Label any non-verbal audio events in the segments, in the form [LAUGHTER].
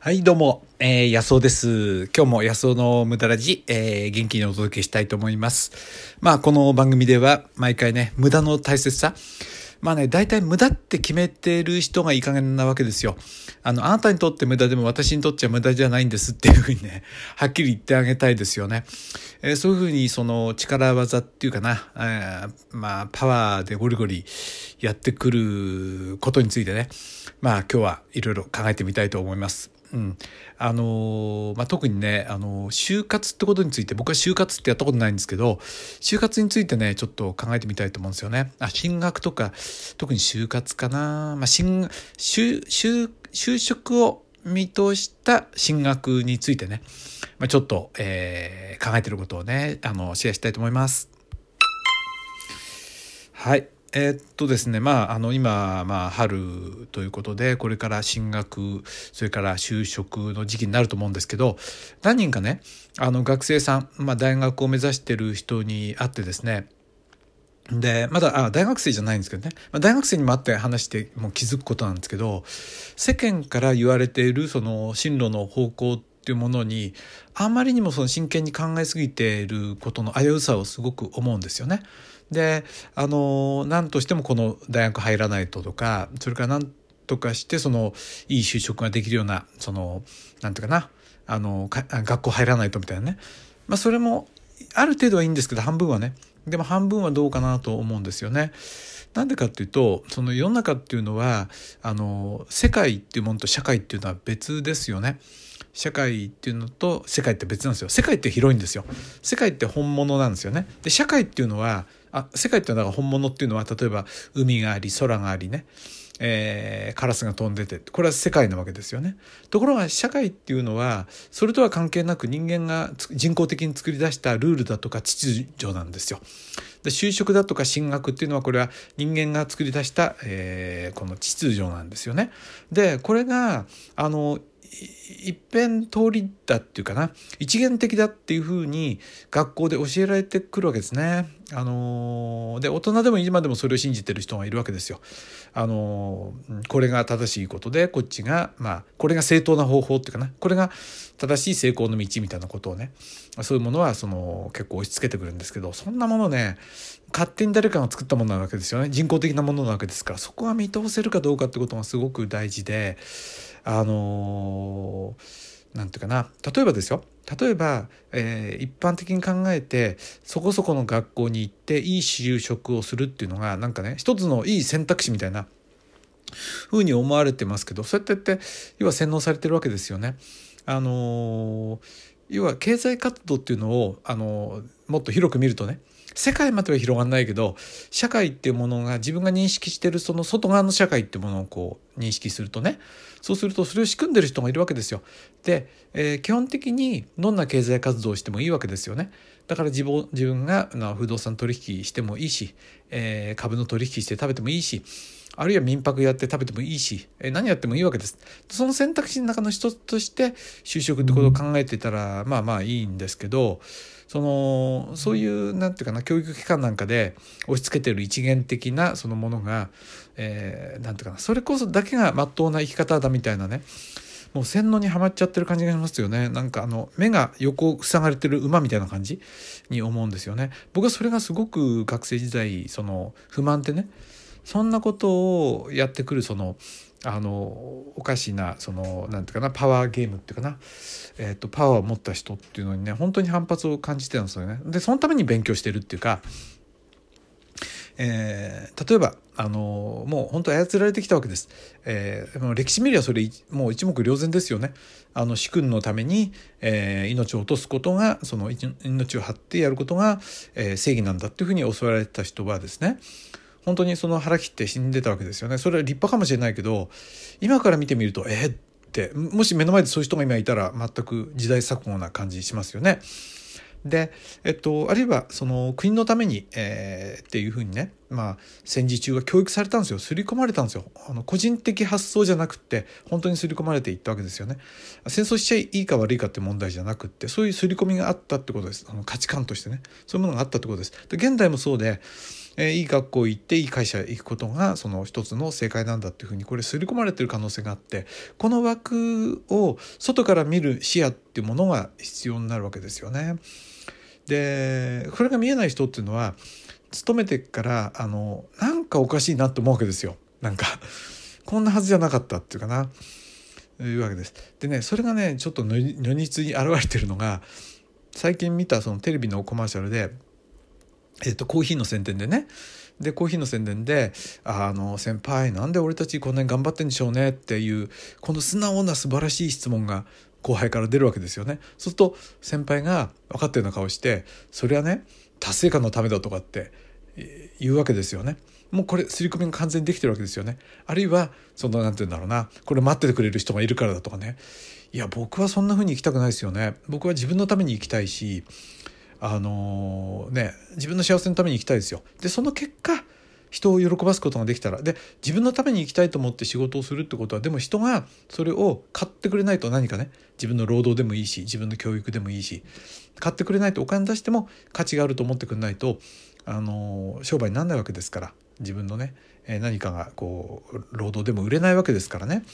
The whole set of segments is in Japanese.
はい、どうも、えー、安尾です。今日も安尾の無駄ラジ、えー、元気にお届けしたいと思います。まあ、この番組では、毎回ね、無駄の大切さ。まあね、大体無駄って決めてる人がいい加減なわけですよ。あの、あなたにとって無駄でも私にとっちゃ無駄じゃないんですっていうふうにね、はっきり言ってあげたいですよね。えーそういうふうに、その力技っていうかな、えーまあ、パワーでゴリゴリやってくることについてね、まあ、今日はいろいろ考えてみたいと思います。うん、あのまあ、特にね、あの就活ってことについて僕は就活ってやったことないんですけど就活についてねちょっと考えてみたいと思うんですよね。あ進学とか特に就活かな、まあ、進就就就職を見通した進学についてね、まあ、ちょっと、えー考えてることをねあのシェアしたいと思います。はい。えーっとですね、まあ、あの、今、まあ、春ということで、これから進学、それから就職の時期になると思うんですけど、何人かね、あの、学生さん、まあ、大学を目指してる人に会ってですね、で、まだ、あ、大学生じゃないんですけどね、まあ、大学生にも会って話してもう気づくことなんですけど、世間から言われている、その、進路の方向っていうものに、あまりにもその真剣に考えすぎていることの危うさをすごく思うんですよね。で、あの、何としてもこの大学入らないととか、それから何とかして、その、いい就職ができるような、その、なんていうかな、あの、学校入らないとみたいなね。まあ、それも、ある程度はいいんですけど、半分はね。でも半分はどうかなと思うんですよね。なんでかっていうと、その世の中っていうのは、あの、世界っていうものと社会っていうのは別ですよね。社会っていうのと世界って別なんですよ。世界って広いんですよ。世界って本物なんですよね。で、社会っていうのは、あ、世界っていうのは本物っていうのは、例えば海があり、空がありね。えーカラスが飛んでてこれは世界なわけですよね。ところが社会っていうのはそれとは関係なく人間が人工的に作り出したルールだとか秩序なんですよ。で就職だとか進学っていうのはこれは人間が作り出した、えーこの秩序なんですよね。でこれがあの一辺通りだっていうかな一元的だっていうふうに学校で教えられてくるわけですね。あのーで大人でも今でもそれを信じてる人がいるわけですよ。あのーこれが正しいことでこっちがまあこれが正当な方法っていうかなこれが正しい成功の道みたいなことをねそういうものはその結構押し付けてくるんですけどそんなものね勝手に誰かが作ったものなわけですよね人工的なものなわけですからそこは見通せるかどうかってことがすごく大事であのーていうかな例えばですよ例えば、えー一般的に考えてそこそこの学校に行っていい就職をするっていうのがなんかね一つのいい選択肢みたいなふうに思われてますけどそうやってって要は洗脳されてるわけですよね。あのー要は経済活動っていうのを、あのーもっと広く見るとね世界までは広がらないけど社会っていうものが自分が認識してるその外側の社会っていうものをこう認識するとねそうするとそれを仕組んでる人がいるわけですよ。で、えー基本的にどんな経済活動をしてもいいわけですよね。だから自分自分が不動産取引してもいいし、えー株の取引して食べてもいいしあるいは民泊やって食べてもいいし、え何やってもいいわけです。その選択肢の中の一つとして就職ってことを考えてたら、まあまあいいんですけど、その、そういう、なんていうかな、教育機関なんかで押し付けてる一元的なそのものが、えーていうかな、それこそだけが真っ当な生き方だみたいなね、もう洗脳にはまっちゃってる感じがしますよね。なんかあの、目が横塞がれてる馬みたいな感じに思うんですよね。僕はそれがすごく学生時代、その、不満ってね、そんなことをやってくるそのあのおかしなそのなんていうかなパワーゲームっていうかな、えー、とパワーを持った人っていうのにね本当に反発を感じてたんですよね。でそのために勉強してるっていうか、えー例えばあのもう本当操られてきたわけです。えーもう歴史見りゃそれもう一目瞭然ですよね。あの主君のために、えー命を落とすことがその命命を張ってやることが、えー正義なんだっていうふうに教わられた人はですね本当にその腹切って死んでたわけですよね。それは立派かもしれないけど今から見てみるとえー？ってもし目の前でそういう人が今いたら全く時代錯誤な感じしますよね。で、えっと、あるいはその国のために、えー？っていうふうにね、まあ、戦時中は教育されたんですよ。刷り込まれたんですよ。あの個人的発想じゃなくって本当に刷り込まれていったわけですよね。戦争しちゃいいか悪いかって問題じゃなくってそういう刷り込みがあったってことです。あの価値観としてね。そういうものがあったってことです。で現代もそうでえ、いい学校行っていい会社行くことがその一つの正解なんだっていうふうにこれ刷り込まれてる可能性があってこの枠を外から見る視野っていうものが必要になるわけですよね。でこれが見えない人っていうのは勤めてからあのなんかおかしいなと思うわけですよ。なんかこんなはずじゃなかったっていうかな。いうわけです。でねそれがねちょっと如実に現れてるのが最近見たそのテレビのコマーシャルで、えー、とコーヒーの宣伝でねでコーヒーの宣伝で「あの先輩なんで俺たちこんなに頑張ってんでしょうね」っていうこの素直な素晴らしい質問が後輩から出るわけですよね。そうすると先輩が分かったような顔して「それはね達成感のためだ」とかって言うわけですよね。もうこれ刷り込みが完全にできてるわけですよね。あるいはその何て言うんだろうなこれ待っててくれる人がいるからだとかねいや僕はそんな風に生きたくないですよね。僕は自分のために生きたいしあのー、ね自分の幸せのために生きたいですよ。でその結果人を喜ばすことができたら。で自分のために生きたいと思って仕事をするってことはでも人がそれを買ってくれないと何かね自分の労働でもいいし自分の教育でもいいし買ってくれないとお金出しても価値があると思ってくれないとあの商売にならないわけですから。自分のね何かがこう労働でも売れないわけですからね。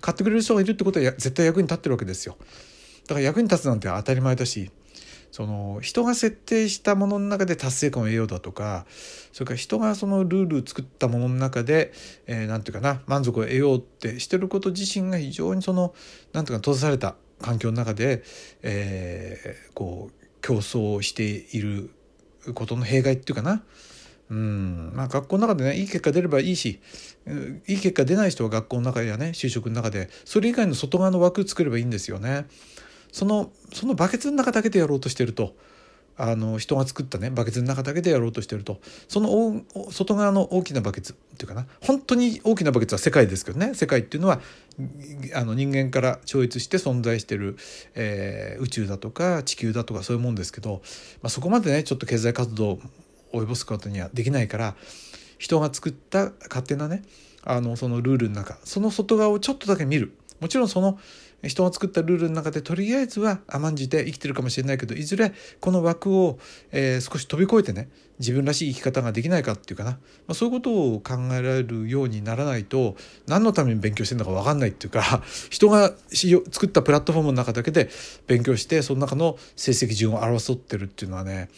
買ってくれる人がいるってことは絶対役に立ってるわけですよ。だから役に立つなんて当たり前だしその人が設定したものの中で達成感を得ようだとかそれから人がそのルールを作ったものの中で何、えー、て言うかな満足を得ようってしてること自身が非常にその何て言うか閉ざされた環境の中で、えー、こう競争していることの弊害っていうかなうんまあ、学校の中でねいい結果出ればいいしいい結果出ない人は学校の中やね就職の中でそれ以外の外側の枠作ればいいんですよね。そのそのバケツの中だけでやろうとしてると。あの人が作ったねバケツの中だけでやろうとしてると。その外側の大きなバケツっていうかな。本当に大きなバケツは世界ですけどね。世界っていうのはあの人間から超越して存在してる、えー、宇宙だとか地球だとかそういうもんですけど、まあ、そこまでねちょっと経済活動を及ぼすことにはできないから人が作った勝手なねあのそのルールの中その外側をちょっとだけ見る。もちろんその人が作ったルールの中でとりあえずは甘んじて生きてるかもしれないけどいずれこの枠を、えー、少し飛び越えてね自分らしい生き方ができないかっていうかな、まあ、そういうことを考えられるようにならないと何のために勉強してるのか分かんないっていうか [LAUGHS] 人が作ったプラットフォームの中だけで勉強してその中の成績順を争ってるっていうのはね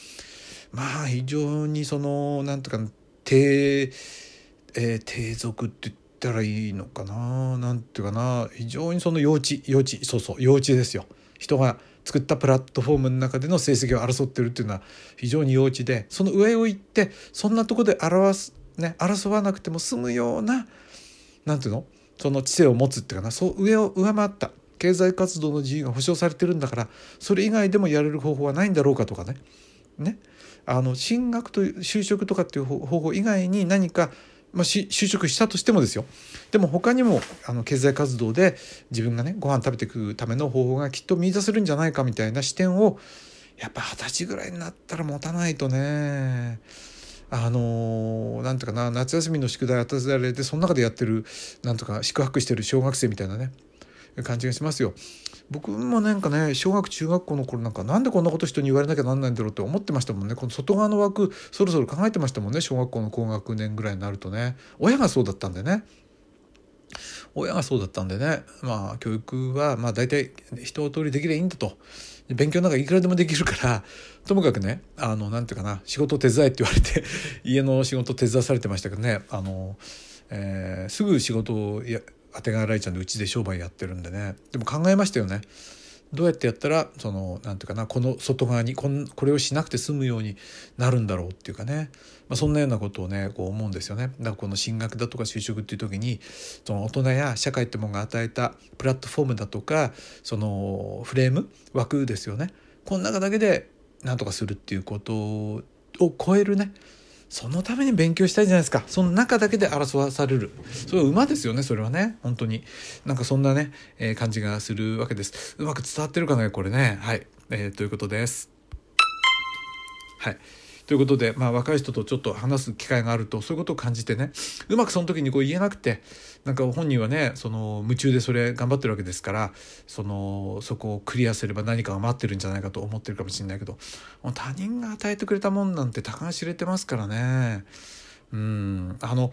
まあ非常にそのなんとか低、えー、低俗って言ったらいいのかな？なんていうかな？非常にその幼稚幼稚そうそう幼稚ですよ。人が作ったプラットフォームの中での成績を争ってるっていうのは非常に幼稚でその上を行ってそんなとこで表す、ね、争わなくても済むようななんていうの？その知性を持つっていうかな？そう上を上回った経済活動の自由が保障されてるんだからそれ以外でもやれる方法はないんだろうかとかね。ね？あの進学という就職とかっていう方法以外に何か、まあ、就職したとしてもですよでも他にもあの経済活動で自分がねご飯食べてくための方法がきっと見出せるんじゃないかみたいな視点をやっぱ二十歳ぐらいになったら持たないとねあのなんてかな夏休みの宿題与えられてその中でやってるなんとか宿泊してる小学生みたいなね感じがしますよ。僕もなんかね小学中学校の頃なんかなんでこんなこと人に言われなきゃなんないんだろうって思ってましたもんね。この外側の枠そろそろ考えてましたもんね小学校の高学年ぐらいになるとね。親がそうだったんでね。親がそうだったんでね。まあ教育はまあ大体一通りできればいいんだと。勉強なんかいくらでもできるからともかくねあのなんていうかな仕事手伝えって言われて家の仕事手伝わされてましたけどね。あの、えー、すぐ仕事をやあてがられちゃうんでうちで商売やってるんでね。でも考えましたよね。どうやってやったらそのなんていうかなこの外側にこんこれをしなくて済むようになるんだろうっていうかね、まあ、そんなようなことをねこう思うんですよね。だからこの進学だとか就職っていう時にその大人や社会ってものが与えたプラットフォームだとかそのフレーム枠ですよね。この中だけで何とかするっていうことを超えるねそのために勉強したいじゃないですか。その中だけで争わされる。それは馬ですよねそれはね。本当に。なんかそんなね、えー、感じがするわけです。うまく伝わってるかなこれね。はい、えー、ということです。はい。ということで、まあ、若い人とちょっと話す機会があるとそういうことを感じてねうまくその時にこう言えなくてなんか本人はねその夢中でそれ頑張ってるわけですからそのそこをクリアすれば何かが待ってるんじゃないかと思ってるかもしれないけど他人が与えてくれたもんなんてたかが知れてますからねうんあの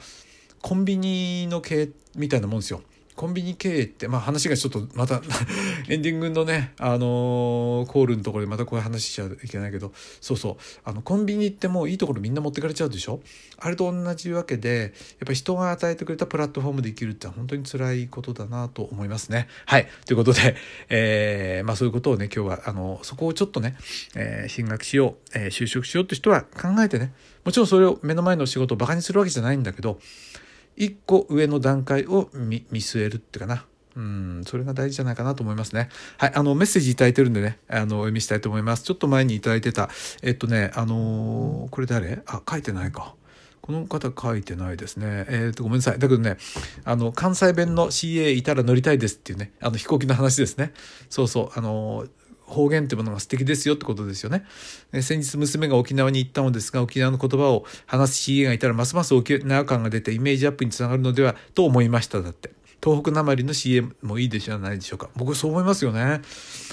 コンビニの系みたいなもんですよ。コンビニ経営って、まあ話がちょっとまた [LAUGHS] エンディングのね、あのー、コールのところでまたこういう話しちゃいけないけど、そうそう、あの、コンビニってもういいところみんな持ってかれちゃうでしょ？あれと同じわけで、やっぱり人が与えてくれたプラットフォームで生きるって本当に辛いことだなと思いますね。はい。ということで、えー、まあそういうことをね、今日は、あの、そこをちょっとね、えー、進学しよう、えー、就職しようって人は考えてね、もちろんそれを目の前の仕事をバカにするわけじゃないんだけど、一個上の段階を見据えるっていうかな。うん、それが大事じゃないかなと思いますね。はい、あの、メッセージいただいてるんでね、あの、お読みしたいと思います。ちょっと前にいただいてた、えっとね、あのー、これ誰？あ、書いてないか。この方書いてないですね。えっ、ー、と、ごめんなさい。だけどね、あの、関西弁の CA いたら乗りたいですっていうね、あの、飛行機の話ですね。そうそう、あのー方言ってものが素敵ですよってことですよね。先日娘が沖縄に行ったのですが、沖縄の言葉を話す CA がいたらますます沖縄感が出てイメージアップにつながるのではと思いましただって。東北なまりの CM もいいでしょうないでしょうか。僕そう思いますよね。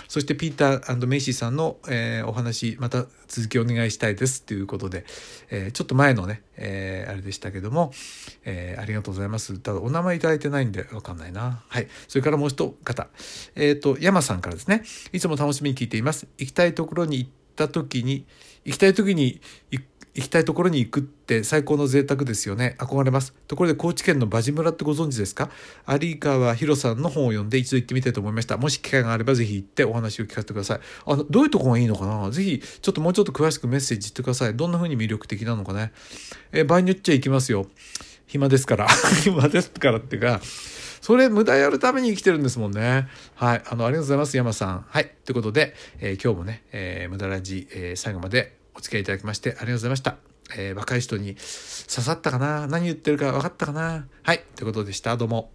そしてピーターメイシーさんの、えー、お話、また続きお願いしたいですということで、えー、ちょっと前のね、えー、あれでしたけども、えありがとうございます。ただお名前いただいてないんでわかんないな。はい。それからもう一方、えっ、と、山さんからですね、いつも楽しみに聞いています。行きたいところに行った時に、行きたい時に行く行きたいところに行くって最高の贅沢ですよね。憧れます。ところで高知県の馬路村ってご存知ですか？有川博さんの本を読んで一度行ってみたいと思いました。もし機会があればぜひ行ってお話を聞かせてください。あの、どういうとこがいいのかな？ぜひ、ちょっともうちょっと詳しくメッセージ言ってください。どんな風に魅力的なのかね？え場合によっちゃ行きますよ。暇ですから。[LAUGHS] 暇ですからっていうか、それ無駄やるために生きてるんですもんね。はい。あの、ありがとうございます、山さん。はい。ということで、えー、今日もね、えー、無駄ラジ、えー、最後までお付き合いいただきましてありがとうございました。えー、若い人に刺さったかな？何言ってるか分かったかな？はい、ということでした。どうも。